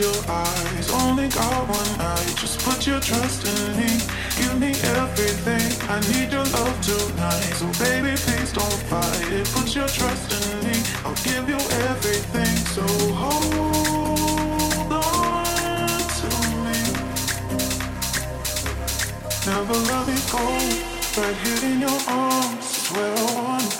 Your eyes, only got one night. Just put your trust in me. Give me everything. I need your love tonight. So baby, please don't fight it. Put your trust in me. I'll give you everything. So hold on to me. Never let me go. Right here in your arms is where I wanna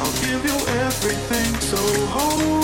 I'll give you everything. So hold